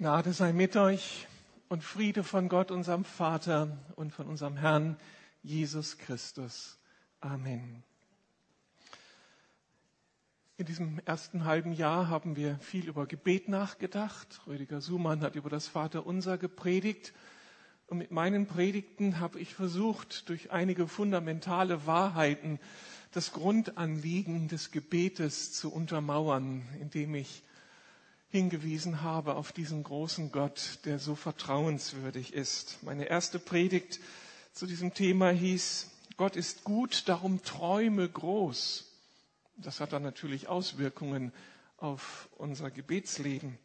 Gnade sei mit euch und Friede von Gott, unserem Vater und von unserem Herrn Jesus Christus. Amen. In diesem ersten halben Jahr haben wir viel über Gebet nachgedacht. Rüdiger Sumann hat über das Vaterunser gepredigt. Und mit meinen Predigten habe ich versucht, durch einige fundamentale Wahrheiten das Grundanliegen des Gebetes zu untermauern, indem ich hingewiesen habe auf diesen großen Gott, der so vertrauenswürdig ist. Meine erste Predigt zu diesem Thema hieß, Gott ist gut, darum träume groß. Das hat dann natürlich Auswirkungen auf unser Gebetsleben.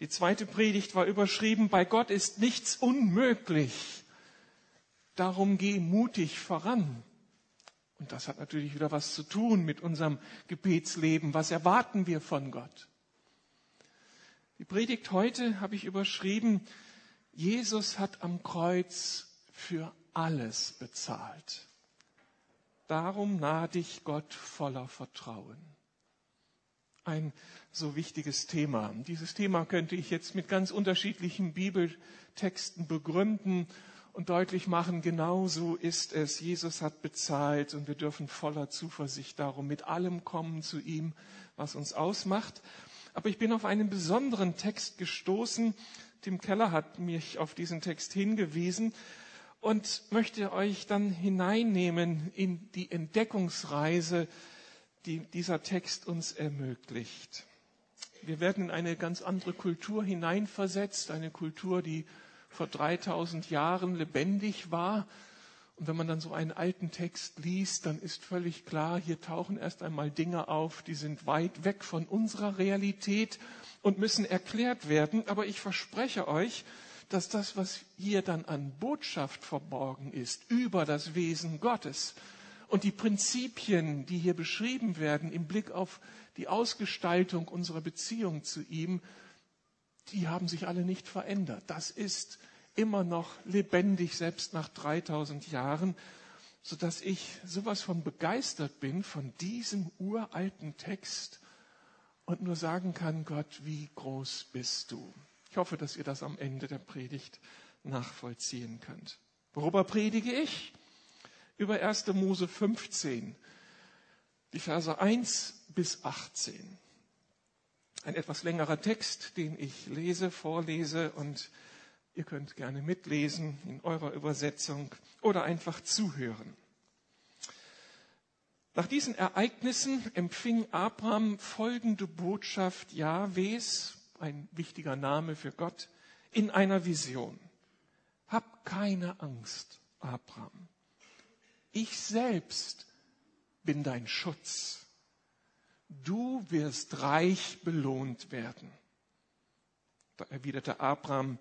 Die zweite Predigt war überschrieben, bei Gott ist nichts unmöglich. Darum geh mutig voran. Und das hat natürlich wieder was zu tun mit unserem Gebetsleben. Was erwarten wir von Gott? Die Predigt heute habe ich überschrieben, Jesus hat am Kreuz für alles bezahlt. Darum nahe dich Gott voller Vertrauen. Ein so wichtiges Thema. Dieses Thema könnte ich jetzt mit ganz unterschiedlichen Bibeltexten begründen und deutlich machen, genau so ist es. Jesus hat bezahlt und wir dürfen voller Zuversicht darum mit allem kommen zu ihm, was uns ausmacht. Aber ich bin auf einen besonderen Text gestoßen. Tim Keller hat mich auf diesen Text hingewiesen und möchte euch dann hineinnehmen in die Entdeckungsreise, die dieser Text uns ermöglicht. Wir werden in eine ganz andere Kultur hineinversetzt, eine Kultur, die vor 3000 Jahren lebendig war, und wenn man dann so einen alten Text liest, dann ist völlig klar, hier tauchen erst einmal Dinge auf, die sind weit weg von unserer Realität und müssen erklärt werden. Aber ich verspreche euch, dass das, was hier dann an Botschaft verborgen ist über das Wesen Gottes und die Prinzipien, die hier beschrieben werden im Blick auf die Ausgestaltung unserer Beziehung zu ihm, die haben sich alle nicht verändert. Das ist immer noch lebendig, selbst nach 3000 Jahren, so dass ich sowas von begeistert bin von diesem uralten Text und nur sagen kann, Gott, wie groß bist du? Ich hoffe, dass ihr das am Ende der Predigt nachvollziehen könnt. Worüber predige ich? Über 1. Mose 15, die Verse 1 bis 18. Ein etwas längerer Text, den ich lese, vorlese und Ihr könnt gerne mitlesen in eurer Übersetzung oder einfach zuhören. Nach diesen Ereignissen empfing Abraham folgende Botschaft Jahwes, ein wichtiger Name für Gott, in einer Vision. Hab keine Angst, Abraham. Ich selbst bin dein Schutz. Du wirst reich belohnt werden. Da erwiderte Abraham,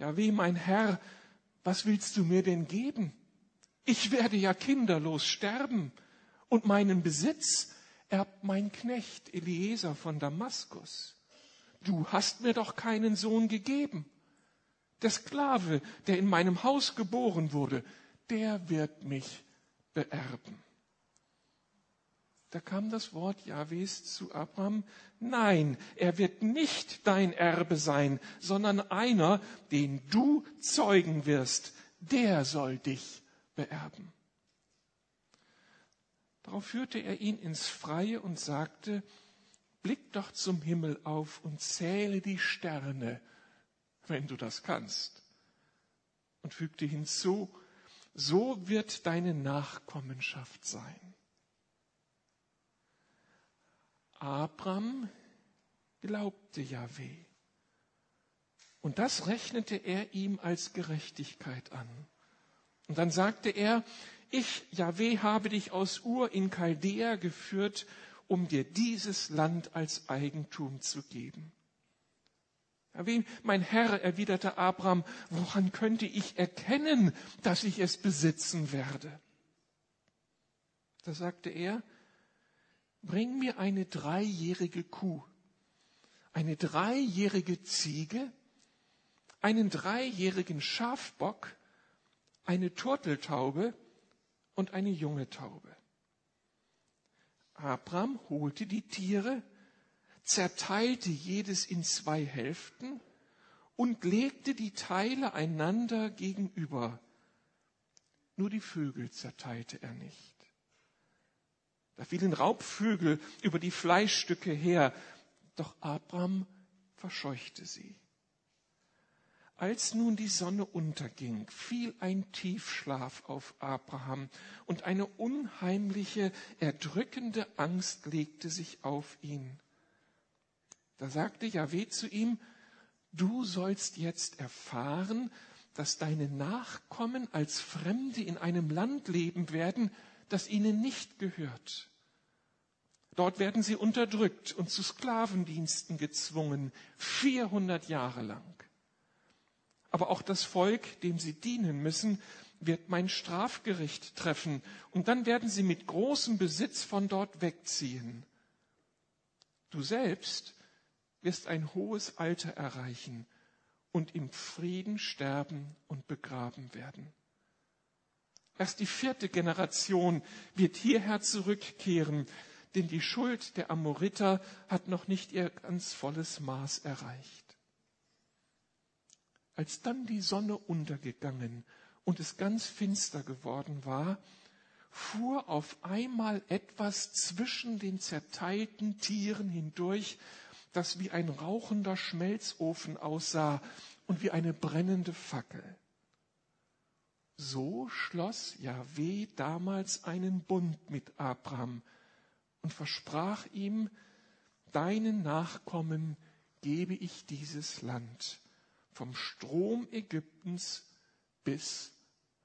ja, wie mein Herr, was willst du mir denn geben? Ich werde ja kinderlos sterben und meinen Besitz erbt mein Knecht Eliezer von Damaskus. Du hast mir doch keinen Sohn gegeben. Der Sklave, der in meinem Haus geboren wurde, der wird mich beerben. Da kam das Wort Jahwes zu Abraham, nein, er wird nicht dein Erbe sein, sondern einer, den du zeugen wirst, der soll dich beerben. Darauf führte er ihn ins Freie und sagte, blick doch zum Himmel auf und zähle die Sterne, wenn du das kannst. Und fügte hinzu, so wird deine Nachkommenschaft sein. Abraham glaubte Jahweh. Und das rechnete er ihm als Gerechtigkeit an. Und dann sagte er, ich, Jahweh, habe dich aus Ur in Chaldea geführt, um dir dieses Land als Eigentum zu geben. Jahweh, mein Herr, erwiderte Abraham, woran könnte ich erkennen, dass ich es besitzen werde? Da sagte er, bring mir eine dreijährige Kuh, eine dreijährige Ziege, einen dreijährigen Schafbock, eine Turteltaube und eine junge Taube. Abraham holte die Tiere, zerteilte jedes in zwei Hälften und legte die Teile einander gegenüber. Nur die Vögel zerteilte er nicht. Da fielen Raubvögel über die Fleischstücke her, doch Abraham verscheuchte sie. Als nun die Sonne unterging, fiel ein Tiefschlaf auf Abraham und eine unheimliche, erdrückende Angst legte sich auf ihn. Da sagte Jahweh zu ihm, du sollst jetzt erfahren, dass deine Nachkommen als Fremde in einem Land leben werden, das ihnen nicht gehört. Dort werden sie unterdrückt und zu Sklavendiensten gezwungen, 400 Jahre lang. Aber auch das Volk, dem sie dienen müssen, wird mein Strafgericht treffen, und dann werden sie mit großem Besitz von dort wegziehen. Du selbst wirst ein hohes Alter erreichen und im Frieden sterben und begraben werden. Erst die vierte Generation wird hierher zurückkehren, denn die Schuld der Amoriter hat noch nicht ihr ganz volles Maß erreicht. Als dann die Sonne untergegangen und es ganz finster geworden war, fuhr auf einmal etwas zwischen den zerteilten Tieren hindurch, das wie ein rauchender Schmelzofen aussah und wie eine brennende Fackel. So schloss Jahweh damals einen Bund mit Abraham und versprach ihm, deinen Nachkommen gebe ich dieses Land vom Strom Ägyptens bis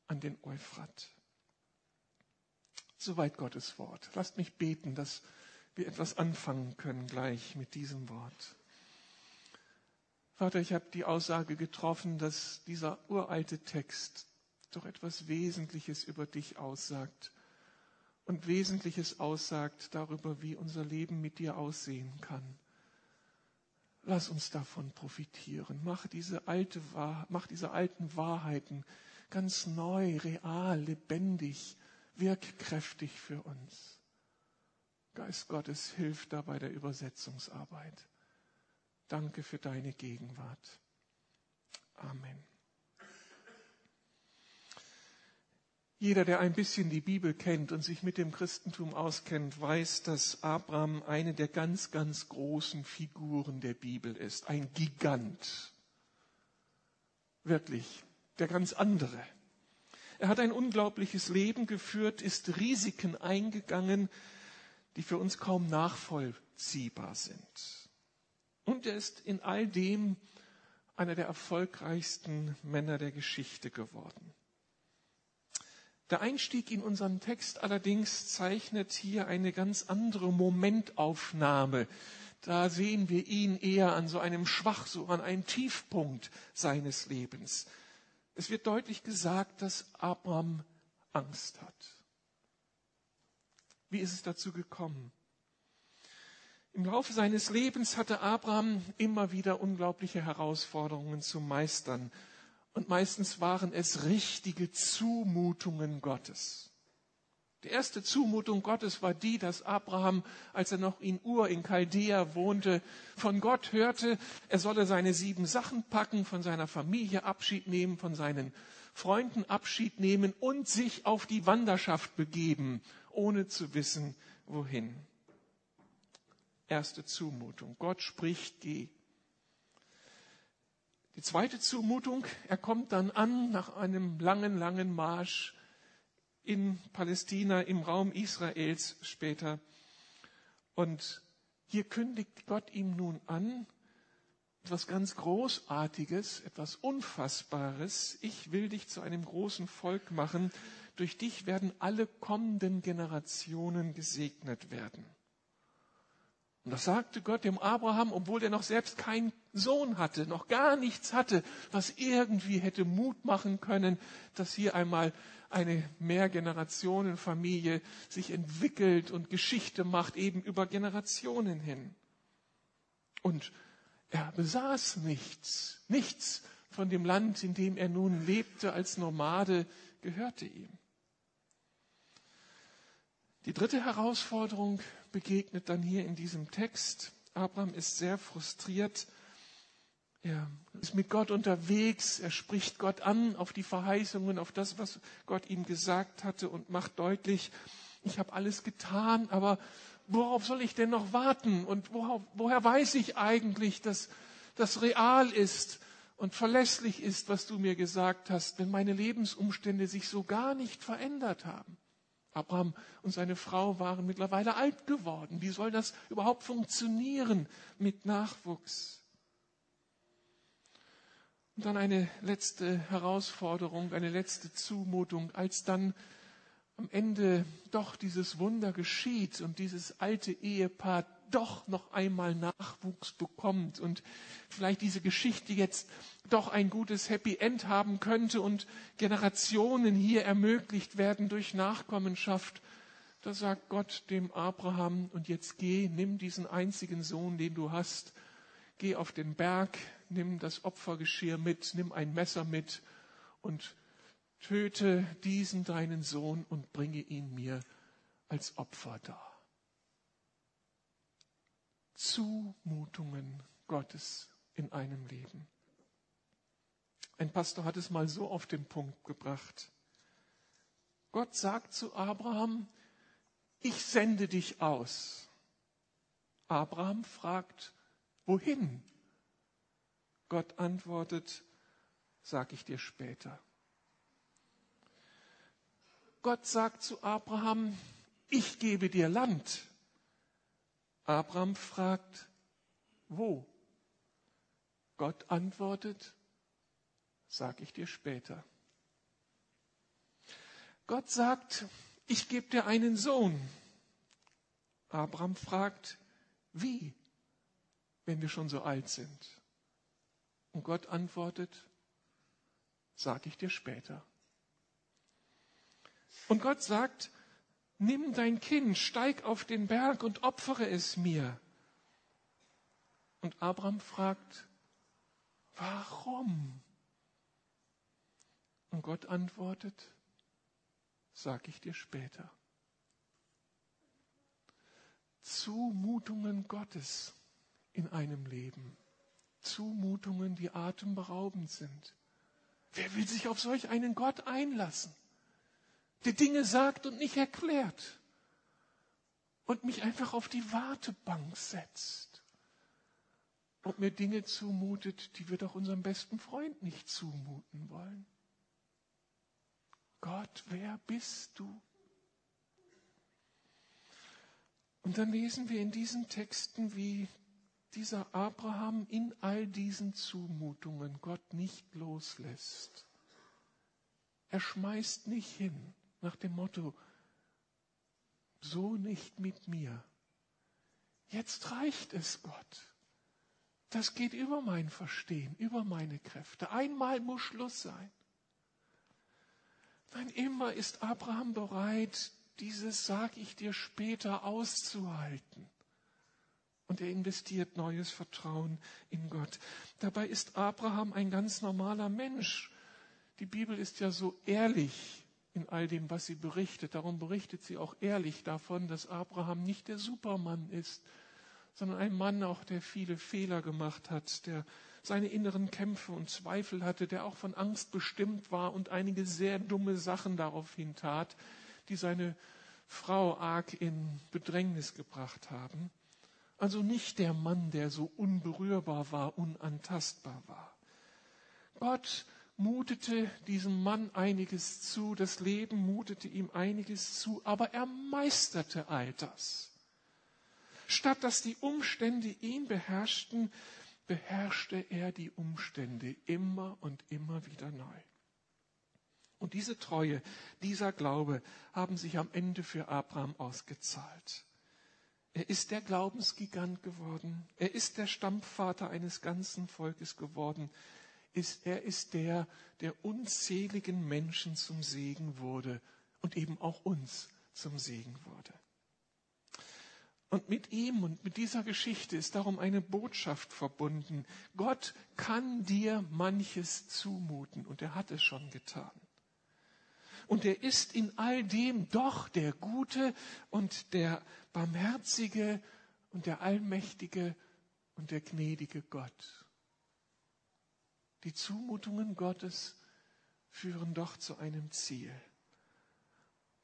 an den Euphrat. Soweit Gottes Wort. Lasst mich beten, dass wir etwas anfangen können gleich mit diesem Wort. Vater, ich habe die Aussage getroffen, dass dieser uralte Text doch etwas Wesentliches über dich aussagt und Wesentliches aussagt darüber, wie unser Leben mit dir aussehen kann. Lass uns davon profitieren. Mach diese, alte, mach diese alten Wahrheiten ganz neu, real, lebendig, wirkkräftig für uns. Geist Gottes, hilf da bei der Übersetzungsarbeit. Danke für deine Gegenwart. Amen. Jeder, der ein bisschen die Bibel kennt und sich mit dem Christentum auskennt, weiß, dass Abraham eine der ganz, ganz großen Figuren der Bibel ist. Ein Gigant. Wirklich. Der ganz andere. Er hat ein unglaubliches Leben geführt, ist Risiken eingegangen, die für uns kaum nachvollziehbar sind. Und er ist in all dem einer der erfolgreichsten Männer der Geschichte geworden. Der Einstieg in unseren Text allerdings zeichnet hier eine ganz andere Momentaufnahme. Da sehen wir ihn eher an so einem Schwach, so an einem Tiefpunkt seines Lebens. Es wird deutlich gesagt, dass Abraham Angst hat. Wie ist es dazu gekommen? Im Laufe seines Lebens hatte Abraham immer wieder unglaubliche Herausforderungen zu meistern. Und meistens waren es richtige Zumutungen Gottes. Die erste Zumutung Gottes war die, dass Abraham, als er noch in Ur in Chaldea wohnte, von Gott hörte, er solle seine sieben Sachen packen, von seiner Familie Abschied nehmen, von seinen Freunden Abschied nehmen und sich auf die Wanderschaft begeben, ohne zu wissen, wohin. Erste Zumutung. Gott spricht, geh. Die zweite Zumutung, er kommt dann an nach einem langen, langen Marsch in Palästina, im Raum Israels später. Und hier kündigt Gott ihm nun an, etwas ganz Großartiges, etwas Unfassbares. Ich will dich zu einem großen Volk machen. Durch dich werden alle kommenden Generationen gesegnet werden. Und das sagte Gott dem Abraham, obwohl er noch selbst keinen Sohn hatte, noch gar nichts hatte, was irgendwie hätte Mut machen können, dass hier einmal eine Mehrgenerationenfamilie sich entwickelt und Geschichte macht, eben über Generationen hin. Und er besaß nichts, nichts von dem Land, in dem er nun lebte als Nomade, gehörte ihm. Die dritte Herausforderung begegnet dann hier in diesem Text. Abraham ist sehr frustriert. Er ist mit Gott unterwegs, er spricht Gott an auf die Verheißungen, auf das, was Gott ihm gesagt hatte und macht deutlich, ich habe alles getan, aber worauf soll ich denn noch warten? Und worauf, woher weiß ich eigentlich, dass das real ist und verlässlich ist, was du mir gesagt hast, wenn meine Lebensumstände sich so gar nicht verändert haben? Abraham und seine Frau waren mittlerweile alt geworden. Wie soll das überhaupt funktionieren mit Nachwuchs? Und dann eine letzte Herausforderung, eine letzte Zumutung, als dann am Ende doch dieses Wunder geschieht und dieses alte Ehepaar doch noch einmal Nachwuchs bekommt und vielleicht diese Geschichte jetzt doch ein gutes Happy End haben könnte und Generationen hier ermöglicht werden durch Nachkommenschaft, da sagt Gott dem Abraham, und jetzt geh, nimm diesen einzigen Sohn, den du hast, geh auf den Berg, nimm das Opfergeschirr mit, nimm ein Messer mit und töte diesen deinen Sohn und bringe ihn mir als Opfer dar. Zumutungen Gottes in einem Leben. Ein Pastor hat es mal so auf den Punkt gebracht. Gott sagt zu Abraham, ich sende dich aus. Abraham fragt, wohin? Gott antwortet, sag ich dir später. Gott sagt zu Abraham, ich gebe dir Land. Abraham fragt, wo? Gott antwortet, sag ich dir später. Gott sagt, ich gebe dir einen Sohn. Abraham fragt, wie, wenn wir schon so alt sind? Und Gott antwortet, sag ich dir später. Und Gott sagt, nimm dein Kind, steig auf den Berg und opfere es mir. Und Abraham fragt, warum? Und Gott antwortet, sag ich dir später. Zumutungen Gottes in einem Leben. Zumutungen, die atemberaubend sind. Wer will sich auf solch einen Gott einlassen? Der Dinge sagt und nicht erklärt und mich einfach auf die Wartebank setzt und mir Dinge zumutet, die wir doch unserem besten Freund nicht zumuten wollen. Gott, wer bist du? Und dann lesen wir in diesen Texten, wie dieser Abraham in all diesen Zumutungen Gott nicht loslässt. Er schmeißt nicht hin nach dem Motto, so nicht mit mir. Jetzt reicht es Gott. Das geht über mein Verstehen, über meine Kräfte. Einmal muss Schluss sein. Nein, immer ist Abraham bereit, dieses sag ich dir später auszuhalten. Und er investiert neues Vertrauen in Gott. Dabei ist Abraham ein ganz normaler Mensch. Die Bibel ist ja so ehrlich in all dem, was sie berichtet. Darum berichtet sie auch ehrlich davon, dass Abraham nicht der Supermann ist, sondern ein Mann auch, der viele Fehler gemacht hat, der seine inneren Kämpfe und Zweifel hatte, der auch von Angst bestimmt war und einige sehr dumme Sachen daraufhin tat, die seine Frau arg in Bedrängnis gebracht haben. Also nicht der Mann, der so unberührbar war, unantastbar war. Gott mutete diesem Mann einiges zu, das Leben mutete ihm einiges zu, aber er meisterte all das. Statt dass die Umstände ihn beherrschten, beherrschte er die Umstände immer und immer wieder neu. Und diese Treue, dieser Glaube haben sich am Ende für Abraham ausgezahlt. Er ist der Glaubensgigant geworden. Er ist der Stammvater eines ganzen Volkes geworden ist, er ist der, der unzähligen Menschen zum Segen wurde und eben auch uns zum Segen wurde. Und mit ihm und mit dieser Geschichte ist darum eine Botschaft verbunden. Gott kann dir manches zumuten und er hat es schon getan. Und er ist in all dem doch der gute und der barmherzige und der allmächtige und der gnädige Gott. Die Zumutungen Gottes führen doch zu einem Ziel.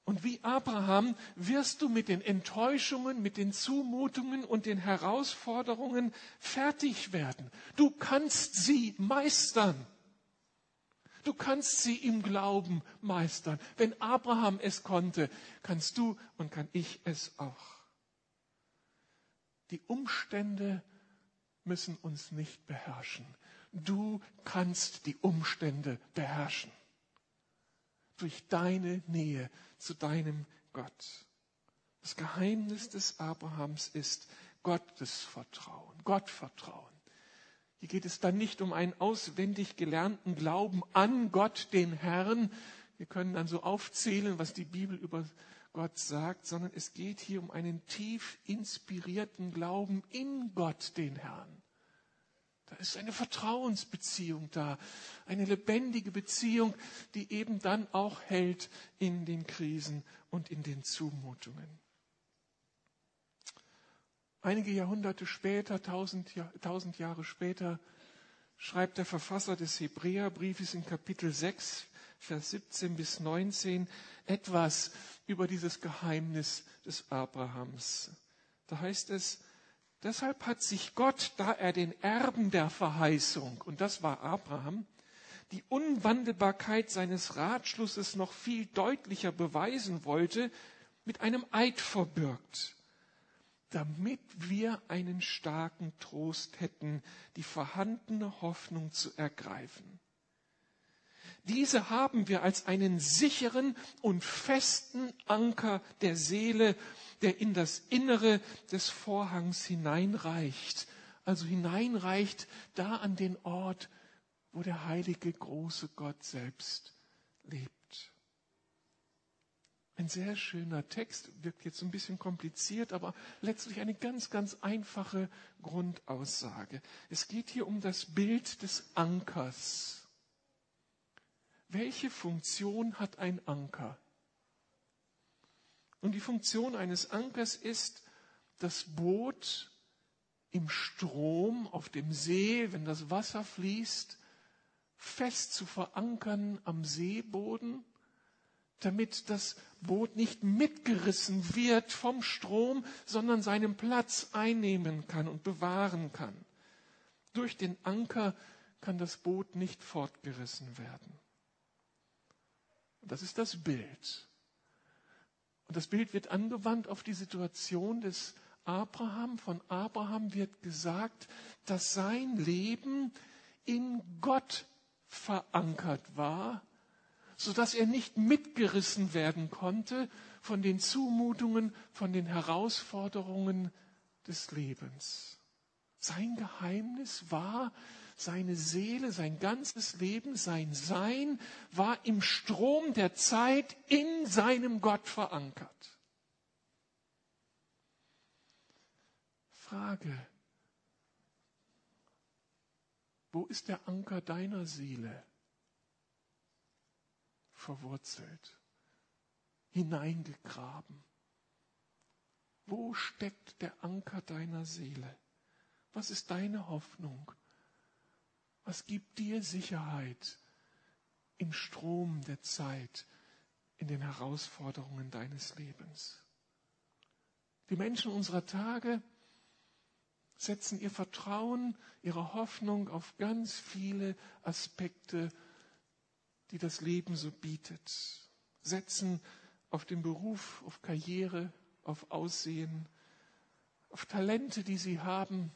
Und wie Abraham wirst du mit den Enttäuschungen, mit den Zumutungen und den Herausforderungen fertig werden. Du kannst sie meistern. Du kannst sie im Glauben meistern. Wenn Abraham es konnte, kannst du und kann ich es auch. Die Umstände müssen uns nicht beherrschen. Du kannst die Umstände beherrschen. Durch deine Nähe zu deinem Gott. Das Geheimnis des Abrahams ist Gottes Vertrauen, Gottvertrauen. Hier geht es dann nicht um einen auswendig gelernten Glauben an Gott, den Herrn. Wir können dann so aufzählen, was die Bibel über Gott sagt, sondern es geht hier um einen tief inspirierten Glauben in Gott, den Herrn. Da ist eine Vertrauensbeziehung da, eine lebendige Beziehung, die eben dann auch hält in den Krisen und in den Zumutungen. Einige Jahrhunderte später, tausend, tausend Jahre später, schreibt der Verfasser des Hebräerbriefes in Kapitel 6, Vers 17 bis 19 etwas über dieses Geheimnis des Abrahams. Da heißt es, Deshalb hat sich Gott, da er den Erben der Verheißung, und das war Abraham, die Unwandelbarkeit seines Ratschlusses noch viel deutlicher beweisen wollte, mit einem Eid verbürgt, damit wir einen starken Trost hätten, die vorhandene Hoffnung zu ergreifen. Diese haben wir als einen sicheren und festen Anker der Seele, der in das Innere des Vorhangs hineinreicht. Also hineinreicht da an den Ort, wo der heilige große Gott selbst lebt. Ein sehr schöner Text, wirkt jetzt ein bisschen kompliziert, aber letztlich eine ganz, ganz einfache Grundaussage. Es geht hier um das Bild des Ankers. Welche Funktion hat ein Anker? Und die Funktion eines Ankers ist, das Boot im Strom, auf dem See, wenn das Wasser fließt, fest zu verankern am Seeboden, damit das Boot nicht mitgerissen wird vom Strom, sondern seinen Platz einnehmen kann und bewahren kann. Durch den Anker kann das Boot nicht fortgerissen werden. Das ist das Bild. Und das Bild wird angewandt auf die Situation des Abraham. Von Abraham wird gesagt, dass sein Leben in Gott verankert war, sodass er nicht mitgerissen werden konnte von den Zumutungen, von den Herausforderungen des Lebens. Sein Geheimnis war, seine Seele, sein ganzes Leben, sein Sein war im Strom der Zeit in seinem Gott verankert. Frage, wo ist der Anker deiner Seele verwurzelt, hineingegraben? Wo steckt der Anker deiner Seele? Was ist deine Hoffnung? Was gibt dir Sicherheit im Strom der Zeit, in den Herausforderungen deines Lebens? Die Menschen unserer Tage setzen ihr Vertrauen, ihre Hoffnung auf ganz viele Aspekte, die das Leben so bietet. Setzen auf den Beruf, auf Karriere, auf Aussehen, auf Talente, die sie haben,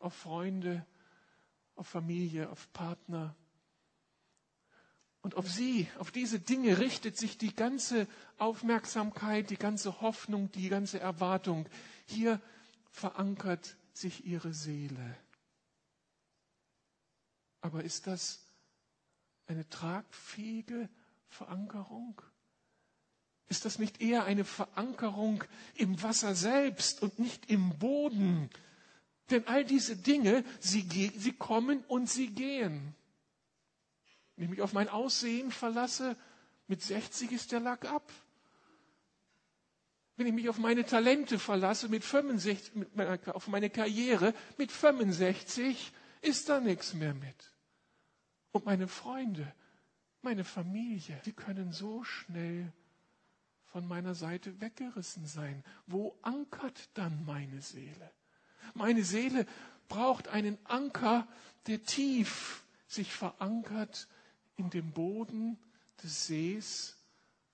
auf Freunde, auf Familie, auf Partner. Und auf sie, auf diese Dinge richtet sich die ganze Aufmerksamkeit, die ganze Hoffnung, die ganze Erwartung. Hier verankert sich ihre Seele. Aber ist das eine tragfähige Verankerung? Ist das nicht eher eine Verankerung im Wasser selbst und nicht im Boden? Denn all diese Dinge, sie, sie kommen und sie gehen. Wenn ich mich auf mein Aussehen verlasse, mit 60 ist der Lack ab. Wenn ich mich auf meine Talente verlasse, mit 65, mit meiner, auf meine Karriere, mit 65 ist da nichts mehr mit. Und meine Freunde, meine Familie, die können so schnell von meiner Seite weggerissen sein. Wo ankert dann meine Seele? Meine Seele braucht einen Anker, der tief sich verankert in dem Boden des Sees,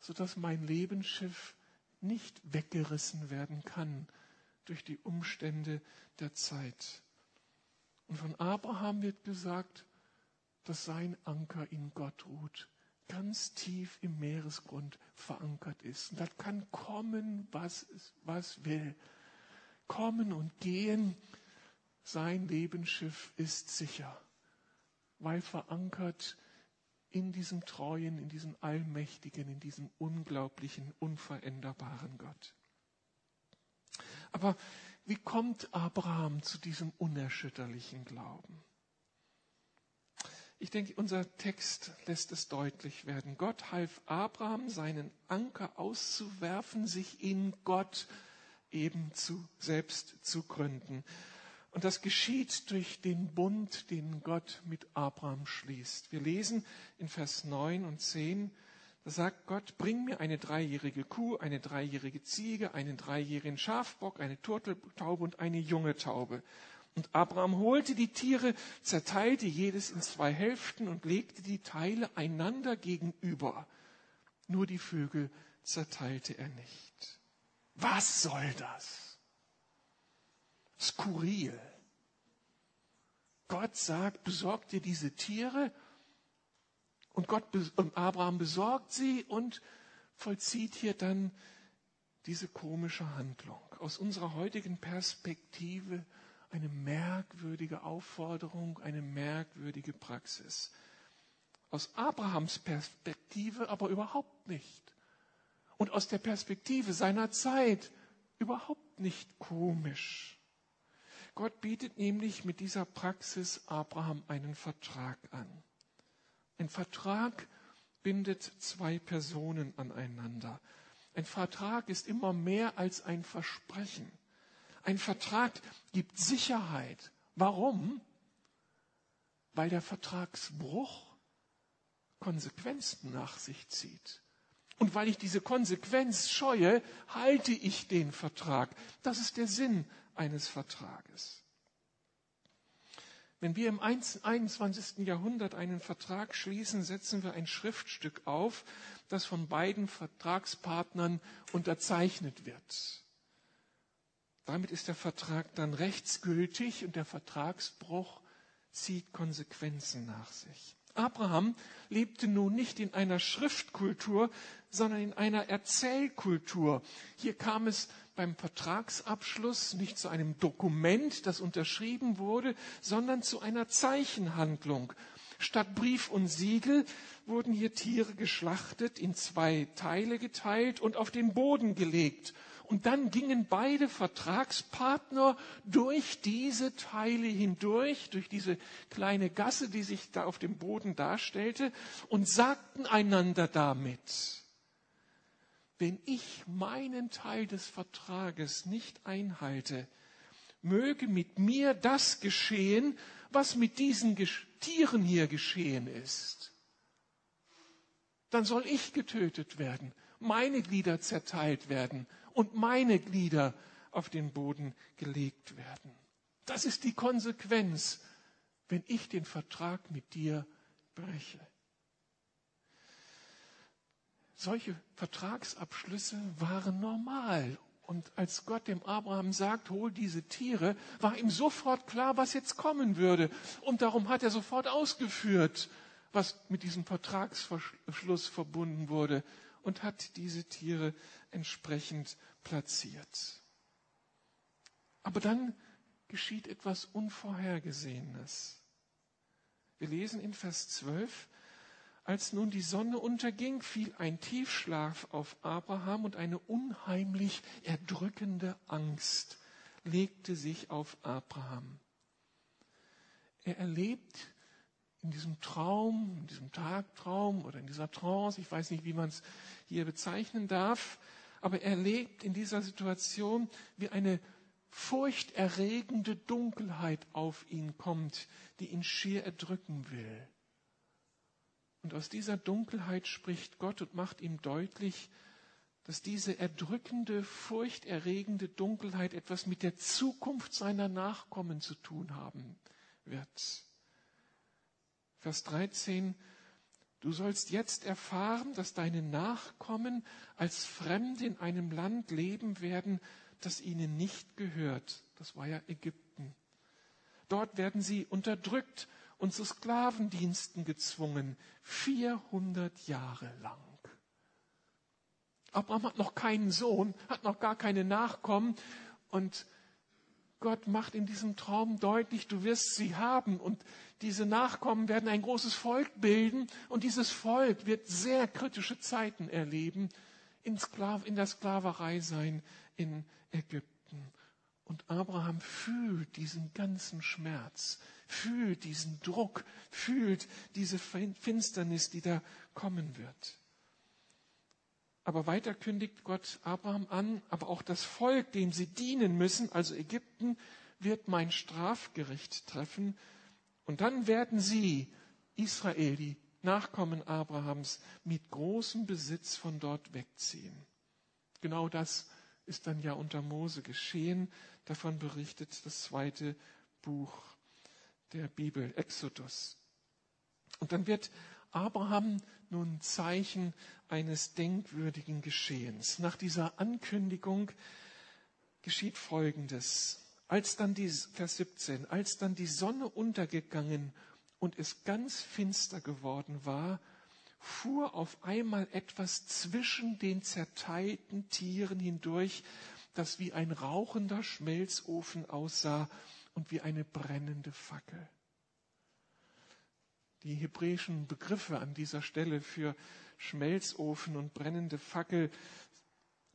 sodass mein Lebensschiff nicht weggerissen werden kann durch die Umstände der Zeit. Und von Abraham wird gesagt, dass sein Anker in Gott ruht, ganz tief im Meeresgrund verankert ist. Und das kann kommen, was, was will. Kommen und gehen, sein Lebensschiff ist sicher, weil verankert in diesem treuen, in diesem allmächtigen, in diesem unglaublichen, unveränderbaren Gott. Aber wie kommt Abraham zu diesem unerschütterlichen Glauben? Ich denke, unser Text lässt es deutlich werden. Gott half Abraham, seinen Anker auszuwerfen, sich in Gott eben zu, selbst zu gründen. Und das geschieht durch den Bund, den Gott mit Abraham schließt. Wir lesen in Vers 9 und 10, da sagt Gott, bring mir eine dreijährige Kuh, eine dreijährige Ziege, einen dreijährigen Schafbock, eine Turteltaube und eine junge Taube. Und Abraham holte die Tiere, zerteilte jedes in zwei Hälften und legte die Teile einander gegenüber. Nur die Vögel zerteilte er nicht. Was soll das? skurril. Gott sagt, besorgt dir diese Tiere und Gott und Abraham besorgt sie und vollzieht hier dann diese komische Handlung. Aus unserer heutigen Perspektive eine merkwürdige Aufforderung, eine merkwürdige Praxis. Aus Abrahams Perspektive aber überhaupt nicht. Und aus der Perspektive seiner Zeit überhaupt nicht komisch. Gott bietet nämlich mit dieser Praxis Abraham einen Vertrag an. Ein Vertrag bindet zwei Personen aneinander. Ein Vertrag ist immer mehr als ein Versprechen. Ein Vertrag gibt Sicherheit. Warum? Weil der Vertragsbruch Konsequenzen nach sich zieht. Und weil ich diese Konsequenz scheue, halte ich den Vertrag. Das ist der Sinn eines Vertrages. Wenn wir im 21. Jahrhundert einen Vertrag schließen, setzen wir ein Schriftstück auf, das von beiden Vertragspartnern unterzeichnet wird. Damit ist der Vertrag dann rechtsgültig und der Vertragsbruch zieht Konsequenzen nach sich. Abraham lebte nun nicht in einer Schriftkultur, sondern in einer Erzählkultur. Hier kam es beim Vertragsabschluss nicht zu einem Dokument, das unterschrieben wurde, sondern zu einer Zeichenhandlung. Statt Brief und Siegel wurden hier Tiere geschlachtet, in zwei Teile geteilt und auf den Boden gelegt. Und dann gingen beide Vertragspartner durch diese Teile hindurch, durch diese kleine Gasse, die sich da auf dem Boden darstellte, und sagten einander damit, wenn ich meinen Teil des Vertrages nicht einhalte, möge mit mir das geschehen, was mit diesen Tieren hier geschehen ist. Dann soll ich getötet werden, meine Glieder zerteilt werden und meine Glieder auf den Boden gelegt werden. Das ist die Konsequenz, wenn ich den Vertrag mit dir breche. Solche Vertragsabschlüsse waren normal. Und als Gott dem Abraham sagt, hol diese Tiere, war ihm sofort klar, was jetzt kommen würde. Und darum hat er sofort ausgeführt, was mit diesem Vertragsschluss verbunden wurde und hat diese Tiere entsprechend platziert. Aber dann geschieht etwas Unvorhergesehenes. Wir lesen in Vers 12, als nun die Sonne unterging, fiel ein Tiefschlaf auf Abraham und eine unheimlich erdrückende Angst legte sich auf Abraham. Er erlebt in diesem Traum, in diesem Tagtraum oder in dieser Trance, ich weiß nicht, wie man es hier bezeichnen darf, aber er lebt in dieser Situation, wie eine furchterregende Dunkelheit auf ihn kommt, die ihn schier erdrücken will. Und aus dieser Dunkelheit spricht Gott und macht ihm deutlich, dass diese erdrückende, furchterregende Dunkelheit etwas mit der Zukunft seiner Nachkommen zu tun haben wird. Vers 13, du sollst jetzt erfahren, dass deine Nachkommen als Fremde in einem Land leben werden, das ihnen nicht gehört. Das war ja Ägypten. Dort werden sie unterdrückt und zu Sklavendiensten gezwungen, 400 Jahre lang. Abraham hat noch keinen Sohn, hat noch gar keine Nachkommen und Gott macht in diesem Traum deutlich, du wirst sie haben und diese Nachkommen werden ein großes Volk bilden und dieses Volk wird sehr kritische Zeiten erleben, in, Sklav, in der Sklaverei sein in Ägypten. Und Abraham fühlt diesen ganzen Schmerz, fühlt diesen Druck, fühlt diese Finsternis, die da kommen wird. Aber weiter kündigt Gott Abraham an, aber auch das Volk, dem sie dienen müssen, also Ägypten, wird mein Strafgericht treffen. Und dann werden sie, Israel, die Nachkommen Abrahams, mit großem Besitz von dort wegziehen. Genau das ist dann ja unter Mose geschehen. Davon berichtet das zweite Buch der Bibel, Exodus. Und dann wird Abraham nun Zeichen eines denkwürdigen Geschehens. Nach dieser Ankündigung geschieht Folgendes. Als dann die, Vers 17, als dann die Sonne untergegangen und es ganz finster geworden war, fuhr auf einmal etwas zwischen den zerteilten Tieren hindurch, das wie ein rauchender Schmelzofen aussah und wie eine brennende Fackel. Die hebräischen Begriffe an dieser Stelle für Schmelzofen und brennende Fackel,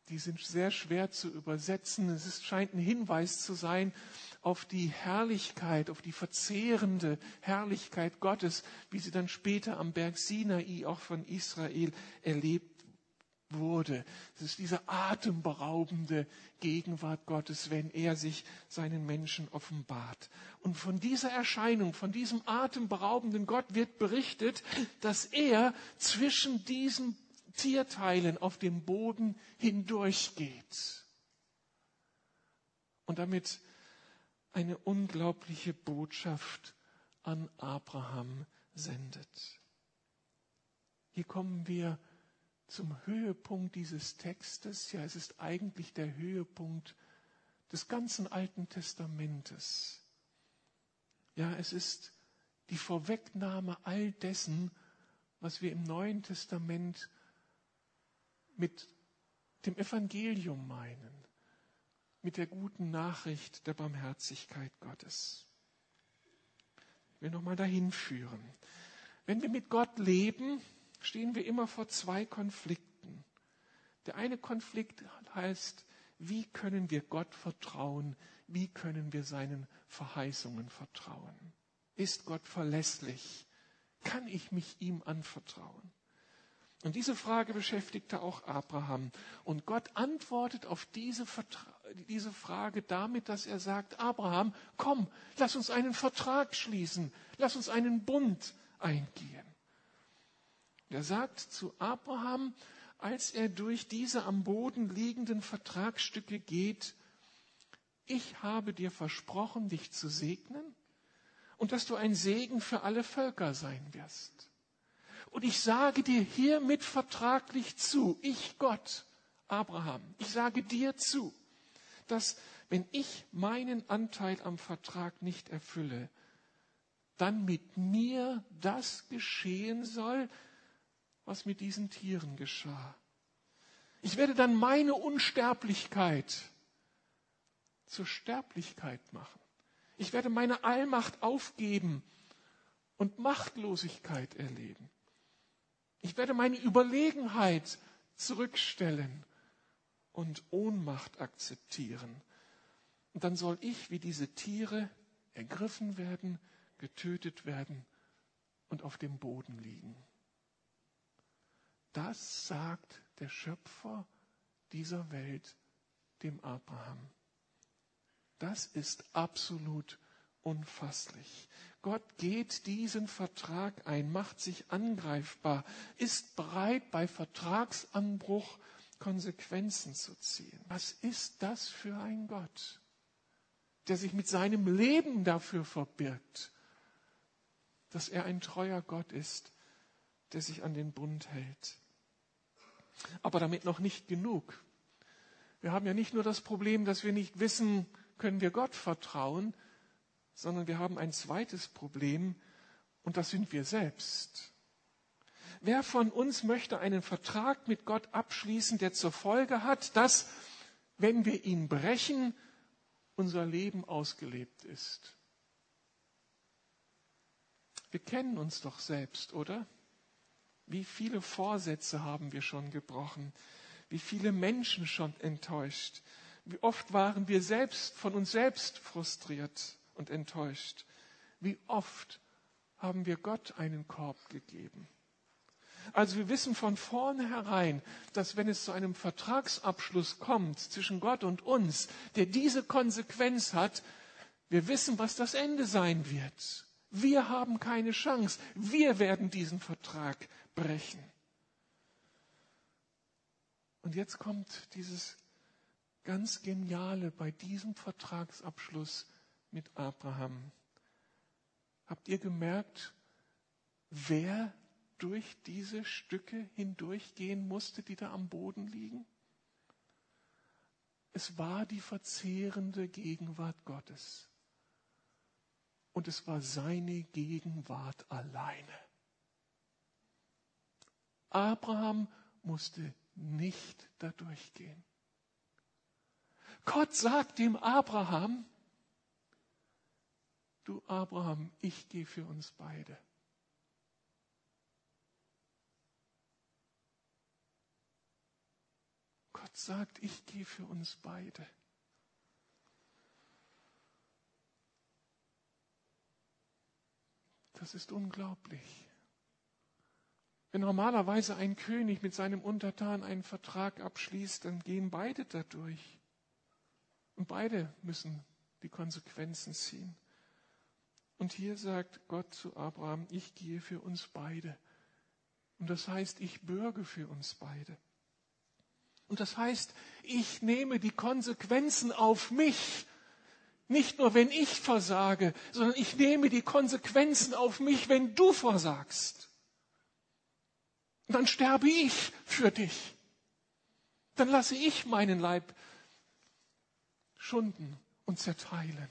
die sind sehr schwer zu übersetzen. Es ist, scheint ein Hinweis zu sein auf die Herrlichkeit, auf die verzehrende Herrlichkeit Gottes, wie sie dann später am Berg Sinai auch von Israel erlebt wurde. Es ist diese atemberaubende Gegenwart Gottes, wenn er sich seinen Menschen offenbart. Und von dieser Erscheinung, von diesem atemberaubenden Gott wird berichtet, dass er zwischen diesen Tierteilen auf dem Boden hindurchgeht. Und damit eine unglaubliche Botschaft an Abraham sendet. Hier kommen wir zum Höhepunkt dieses Textes. Ja, es ist eigentlich der Höhepunkt des ganzen Alten Testamentes. Ja, es ist die Vorwegnahme all dessen, was wir im Neuen Testament mit dem Evangelium meinen, mit der guten Nachricht der Barmherzigkeit Gottes. Ich will nochmal dahin führen. Wenn wir mit Gott leben, stehen wir immer vor zwei Konflikten. Der eine Konflikt heißt, wie können wir Gott vertrauen? Wie können wir seinen Verheißungen vertrauen? Ist Gott verlässlich? Kann ich mich ihm anvertrauen? Und diese Frage beschäftigte auch Abraham. Und Gott antwortet auf diese, diese, Frage damit, dass er sagt, Abraham, komm, lass uns einen Vertrag schließen, lass uns einen Bund eingehen. Er sagt zu Abraham, als er durch diese am Boden liegenden Vertragsstücke geht, ich habe dir versprochen, dich zu segnen und dass du ein Segen für alle Völker sein wirst. Und ich sage dir hiermit vertraglich zu, ich Gott, Abraham, ich sage dir zu, dass wenn ich meinen Anteil am Vertrag nicht erfülle, dann mit mir das geschehen soll, was mit diesen Tieren geschah. Ich werde dann meine Unsterblichkeit zur Sterblichkeit machen. Ich werde meine Allmacht aufgeben und Machtlosigkeit erleben. Ich werde meine Überlegenheit zurückstellen und Ohnmacht akzeptieren. Und dann soll ich wie diese Tiere ergriffen werden, getötet werden und auf dem Boden liegen. Das sagt der Schöpfer dieser Welt dem Abraham. Das ist absolut unfasslich. Gott geht diesen Vertrag ein, macht sich angreifbar, ist bereit, bei Vertragsanbruch Konsequenzen zu ziehen. Was ist das für ein Gott, der sich mit seinem Leben dafür verbirgt, dass er ein treuer Gott ist, der sich an den Bund hält? Aber damit noch nicht genug. Wir haben ja nicht nur das Problem, dass wir nicht wissen, können wir Gott vertrauen, sondern wir haben ein zweites Problem und das sind wir selbst. Wer von uns möchte einen Vertrag mit Gott abschließen, der zur Folge hat, dass, wenn wir ihn brechen, unser Leben ausgelebt ist? Wir kennen uns doch selbst, oder? Wie viele Vorsätze haben wir schon gebrochen? Wie viele Menschen schon enttäuscht? Wie oft waren wir selbst von uns selbst frustriert? und enttäuscht. Wie oft haben wir Gott einen Korb gegeben? Also wir wissen von vornherein, dass wenn es zu einem Vertragsabschluss kommt zwischen Gott und uns, der diese Konsequenz hat, wir wissen, was das Ende sein wird. Wir haben keine Chance. Wir werden diesen Vertrag brechen. Und jetzt kommt dieses ganz Geniale bei diesem Vertragsabschluss mit Abraham. Habt ihr gemerkt, wer durch diese Stücke hindurchgehen musste, die da am Boden liegen? Es war die verzehrende Gegenwart Gottes. Und es war seine Gegenwart alleine. Abraham musste nicht da durchgehen. Gott sagt dem Abraham, du Abraham, ich gehe für uns beide. Gott sagt, ich gehe für uns beide. Das ist unglaublich. Wenn normalerweise ein König mit seinem Untertan einen Vertrag abschließt, dann gehen beide dadurch. Und beide müssen die Konsequenzen ziehen. Und hier sagt Gott zu Abraham, ich gehe für uns beide. Und das heißt, ich bürge für uns beide. Und das heißt, ich nehme die Konsequenzen auf mich. Nicht nur, wenn ich versage, sondern ich nehme die Konsequenzen auf mich, wenn du versagst. Und dann sterbe ich für dich. Dann lasse ich meinen Leib schunden und zerteilen.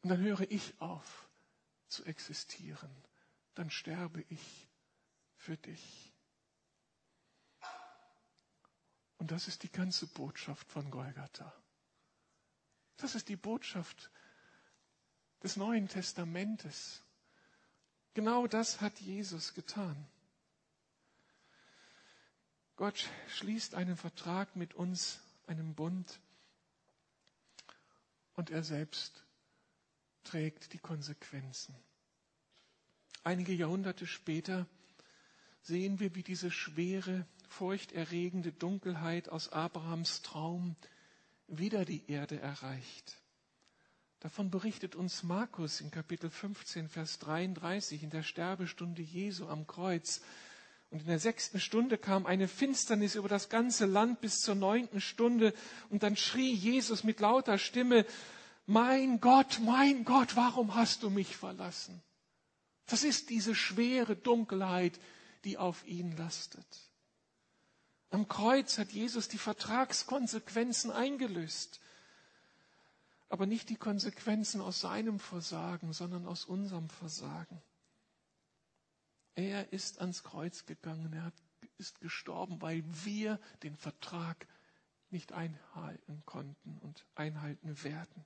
Und dann höre ich auf zu existieren. Dann sterbe ich für dich. Und das ist die ganze Botschaft von Golgatha. Das ist die Botschaft des Neuen Testamentes. Genau das hat Jesus getan. Gott schließt einen Vertrag mit uns, einen Bund, und er selbst trägt die Konsequenzen. Einige Jahrhunderte später sehen wir, wie diese schwere, furchterregende Dunkelheit aus Abrahams Traum wieder die Erde erreicht. Davon berichtet uns Markus in Kapitel 15, Vers 33 in der Sterbestunde Jesu am Kreuz. Und in der sechsten Stunde kam eine Finsternis über das ganze Land bis zur neunten Stunde. Und dann schrie Jesus mit lauter Stimme, mein Gott, mein Gott, warum hast du mich verlassen? Das ist diese schwere Dunkelheit, die auf ihn lastet. Am Kreuz hat Jesus die Vertragskonsequenzen eingelöst. Aber nicht die Konsequenzen aus seinem Versagen, sondern aus unserem Versagen. Er ist ans Kreuz gegangen, er ist gestorben, weil wir den Vertrag nicht einhalten konnten und einhalten werden.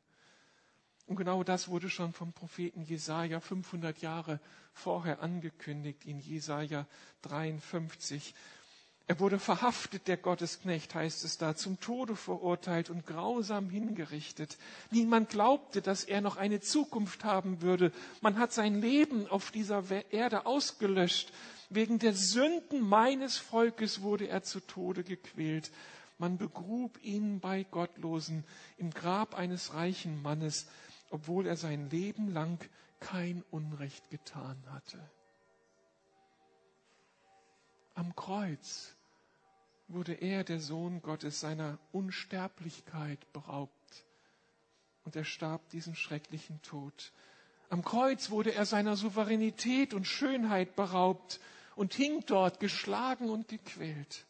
Und genau das wurde schon vom Propheten Jesaja 500 Jahre vorher angekündigt in Jesaja 53. Er wurde verhaftet, der Gottesknecht heißt es da, zum Tode verurteilt und grausam hingerichtet. Niemand glaubte, dass er noch eine Zukunft haben würde. Man hat sein Leben auf dieser Erde ausgelöscht. Wegen der Sünden meines Volkes wurde er zu Tode gequält. Man begrub ihn bei Gottlosen im Grab eines reichen Mannes obwohl er sein Leben lang kein Unrecht getan hatte. Am Kreuz wurde er, der Sohn Gottes, seiner Unsterblichkeit beraubt und er starb diesen schrecklichen Tod. Am Kreuz wurde er seiner Souveränität und Schönheit beraubt und hing dort geschlagen und gequält.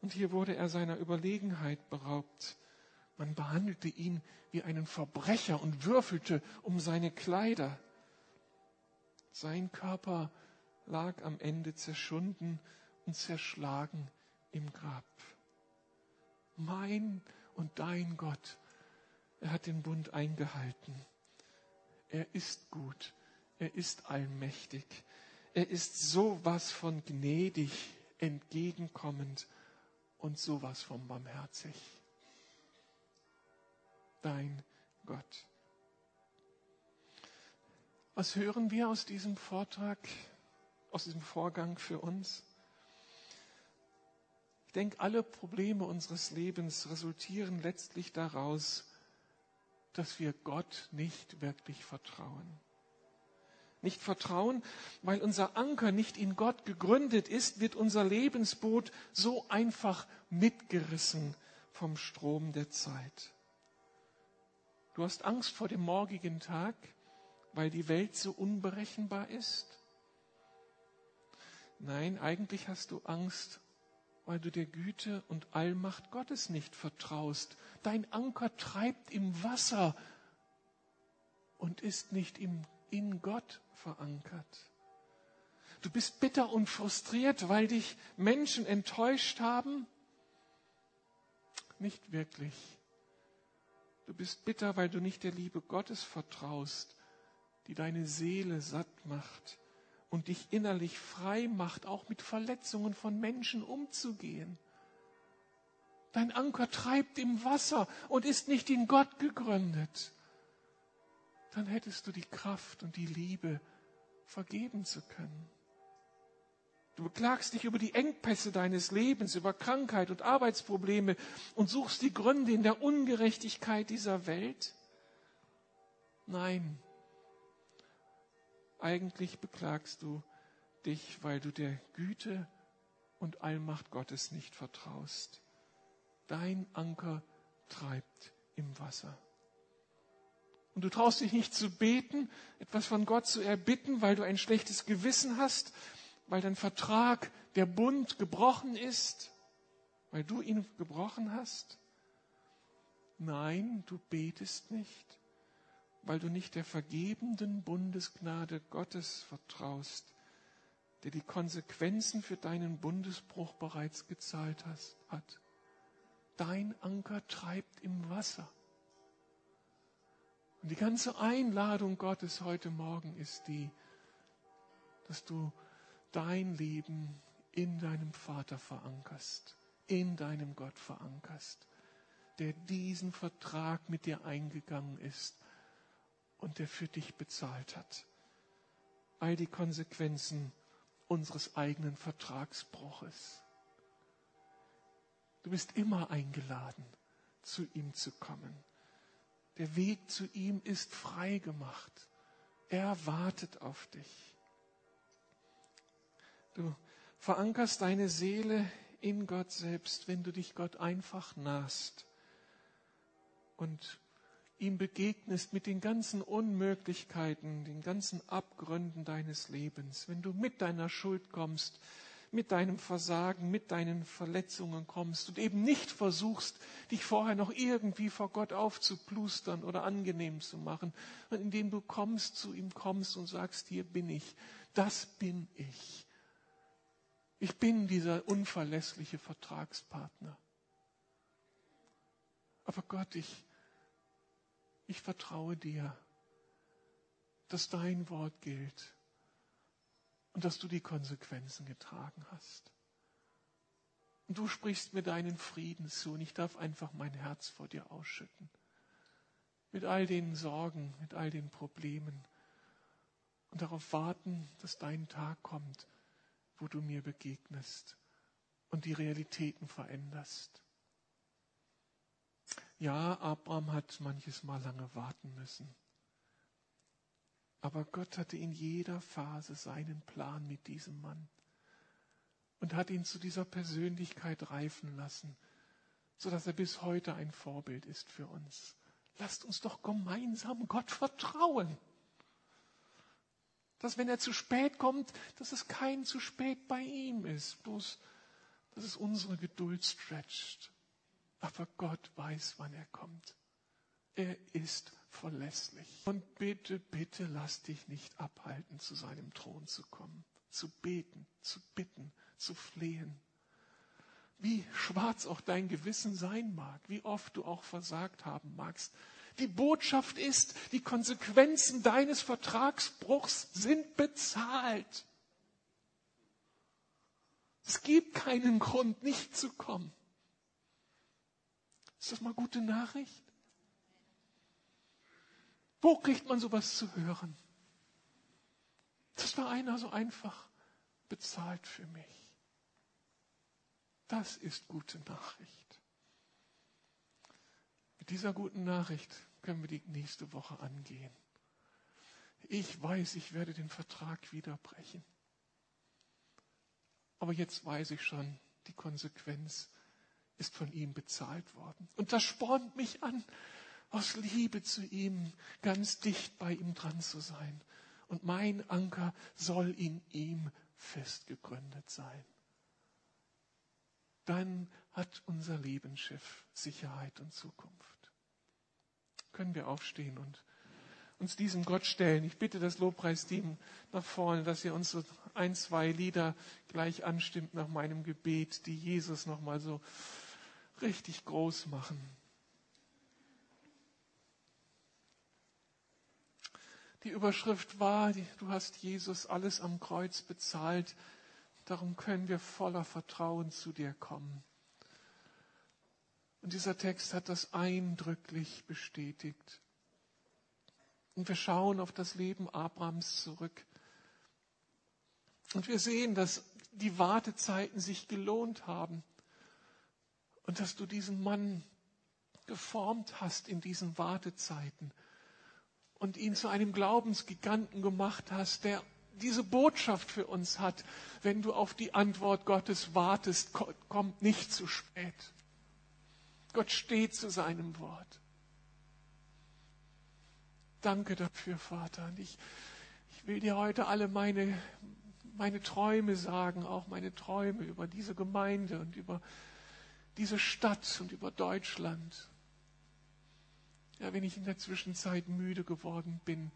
Und hier wurde er seiner Überlegenheit beraubt. Man behandelte ihn wie einen Verbrecher und würfelte um seine Kleider. Sein Körper lag am Ende zerschunden und zerschlagen im Grab. Mein und dein Gott, er hat den Bund eingehalten. Er ist gut, er ist allmächtig, er ist sowas von gnädig, entgegenkommend und sowas von barmherzig. Dein Gott. Was hören wir aus diesem Vortrag? aus diesem Vorgang für uns? Denke, alle Probleme unseres Lebens resultieren letztlich daraus, dass wir Gott nicht wirklich vertrauen. Nicht vertrauen, weil unser Anker nicht in Gott gegründet ist, wird unser Lebensboot so einfach mitgerissen vom Strom der Zeit. Du hast Angst vor dem morgigen Tag, weil die Welt so unberechenbar ist. Nein, eigentlich hast du Angst, weil du der Güte und Allmacht Gottes nicht vertraust. Dein Anker treibt im Wasser und ist nicht im, in Gott verankert. Du bist bitter und frustriert, weil dich Menschen enttäuscht haben? Nicht wirklich. Du bist bitter, weil du nicht der Liebe Gottes vertraust, die deine Seele satt macht und dich innerlich frei macht, auch mit Verletzungen von Menschen umzugehen. Dein Anker treibt im Wasser und ist nicht in Gott gegründet. Dann hättest du die Kraft und die Liebe, vergeben zu können. Du beklagst dich über die Engpässe deines Lebens, über Krankheit und Arbeitsprobleme und suchst die Gründe in der Ungerechtigkeit dieser Welt. Nein, eigentlich beklagst du dich, weil du der Güte und Allmacht Gottes nicht vertraust. Dein Anker treibt im Wasser. Und du traust dich nicht zu beten, etwas von Gott zu erbitten, weil du ein schlechtes Gewissen hast, weil dein Vertrag, der Bund gebrochen ist, weil du ihn gebrochen hast. Nein, du betest nicht, weil du nicht der vergebenden Bundesgnade Gottes vertraust, der die Konsequenzen für deinen Bundesbruch bereits gezahlt hast, hat. Dein Anker treibt im Wasser. Und die ganze Einladung Gottes heute Morgen ist die, dass du dein Leben in deinem Vater verankerst, in deinem Gott verankerst, der diesen Vertrag mit dir eingegangen ist und der für dich bezahlt hat. All die Konsequenzen unseres eigenen Vertragsbruches. Du bist immer eingeladen, zu ihm zu kommen. Der Weg zu ihm ist frei gemacht. Er wartet auf dich. Du verankerst deine Seele in Gott selbst, wenn du dich Gott einfach nahst und ihm begegnest mit den ganzen Unmöglichkeiten, den ganzen Abgründen deines Lebens, wenn du mit deiner Schuld kommst, mit deinem Versagen, mit deinen Verletzungen kommst und eben nicht versuchst, dich vorher noch irgendwie vor Gott aufzuplustern oder angenehm zu machen, und indem du kommst, zu ihm kommst und sagst, hier bin ich, das bin ich. Ich bin dieser unverlässliche Vertragspartner. Aber Gott, ich, ich vertraue dir, dass dein Wort gilt und dass du die Konsequenzen getragen hast. Und du sprichst mir deinen Frieden zu und ich darf einfach mein Herz vor dir ausschütten. Mit all den Sorgen, mit all den Problemen und darauf warten, dass dein Tag kommt, wo du mir begegnest und die Realitäten veränderst. Ja, Abraham hat manches Mal lange warten müssen. Aber Gott hatte in jeder Phase seinen Plan mit diesem Mann und hat ihn zu dieser Persönlichkeit reifen lassen, sodass er bis heute ein Vorbild ist für uns. Lasst uns doch gemeinsam Gott vertrauen. Dass wenn er zu spät kommt, dass es kein zu spät bei ihm ist, bloß dass es unsere Geduld stretcht. Aber Gott weiß, wann er kommt. Er ist verlässlich. Und bitte, bitte lass dich nicht abhalten, zu seinem Thron zu kommen, zu beten, zu bitten, zu flehen. Wie schwarz auch dein Gewissen sein mag, wie oft du auch versagt haben magst. Die Botschaft ist, die Konsequenzen deines Vertragsbruchs sind bezahlt. Es gibt keinen Grund, nicht zu kommen. Ist das mal gute Nachricht? Wo kriegt man sowas zu hören? Das war einer so einfach bezahlt für mich. Das ist gute Nachricht. Mit dieser guten Nachricht können wir die nächste Woche angehen. Ich weiß, ich werde den Vertrag wieder brechen. Aber jetzt weiß ich schon, die Konsequenz ist von ihm bezahlt worden. Und das spornt mich an, aus Liebe zu ihm ganz dicht bei ihm dran zu sein. Und mein Anker soll in ihm festgegründet sein. Dann hat unser Lebensschiff Sicherheit und Zukunft. Können wir aufstehen und uns diesem Gott stellen. Ich bitte das Lobpreisteam nach vorne, dass ihr uns so ein, zwei Lieder gleich anstimmt nach meinem Gebet, die Jesus nochmal so richtig groß machen. Die Überschrift war, du hast Jesus alles am Kreuz bezahlt, darum können wir voller Vertrauen zu dir kommen. Und dieser Text hat das eindrücklich bestätigt. Und wir schauen auf das Leben Abrahams zurück. Und wir sehen, dass die Wartezeiten sich gelohnt haben und dass du diesen Mann geformt hast in diesen Wartezeiten und ihn zu einem Glaubensgiganten gemacht hast, der diese Botschaft für uns hat, wenn du auf die Antwort Gottes wartest, kommt nicht zu spät. Gott steht zu seinem Wort. Danke dafür, Vater. Und ich, ich will dir heute alle meine, meine Träume sagen, auch meine Träume über diese Gemeinde und über diese Stadt und über Deutschland. Ja, wenn ich in der Zwischenzeit müde geworden bin,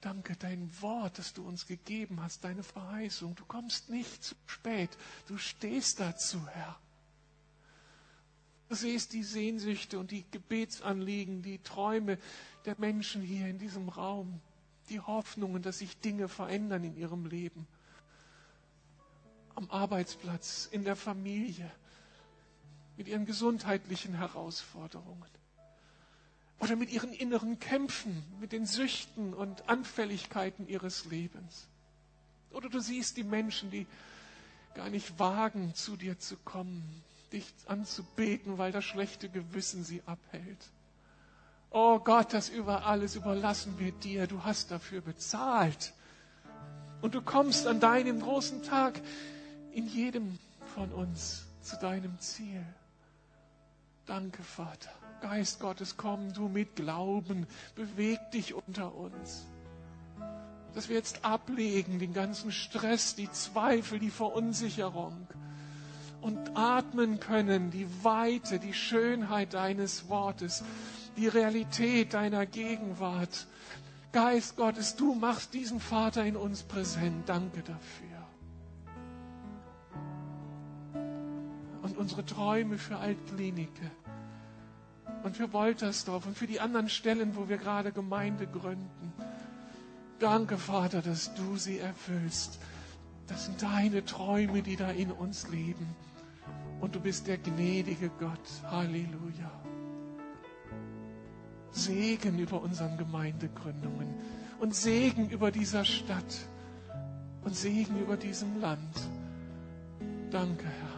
danke dein Wort, das du uns gegeben hast, deine Verheißung. Du kommst nicht zu spät. Du stehst dazu, Herr. Du siehst die Sehnsüchte und die Gebetsanliegen, die Träume der Menschen hier in diesem Raum, die Hoffnungen, dass sich Dinge verändern in ihrem Leben. Am Arbeitsplatz, in der Familie, mit ihren gesundheitlichen Herausforderungen oder mit ihren inneren Kämpfen, mit den Süchten und Anfälligkeiten ihres Lebens. Oder du siehst die Menschen, die gar nicht wagen, zu dir zu kommen, dich anzubeten, weil das schlechte Gewissen sie abhält. Oh Gott, das über alles überlassen wir dir. Du hast dafür bezahlt. Und du kommst an deinem großen Tag in jedem von uns zu deinem Ziel. Danke, Vater. Geist Gottes, komm du mit Glauben, beweg dich unter uns. Dass wir jetzt ablegen den ganzen Stress, die Zweifel, die Verunsicherung und atmen können die Weite, die Schönheit deines Wortes, die Realität deiner Gegenwart. Geist Gottes, du machst diesen Vater in uns präsent. Danke dafür. Unsere Träume für Altklinike und für Woltersdorf und für die anderen Stellen, wo wir gerade Gemeinde gründen. Danke, Vater, dass du sie erfüllst. Das sind deine Träume, die da in uns leben. Und du bist der gnädige Gott. Halleluja. Segen über unseren Gemeindegründungen und Segen über dieser Stadt und Segen über diesem Land. Danke, Herr.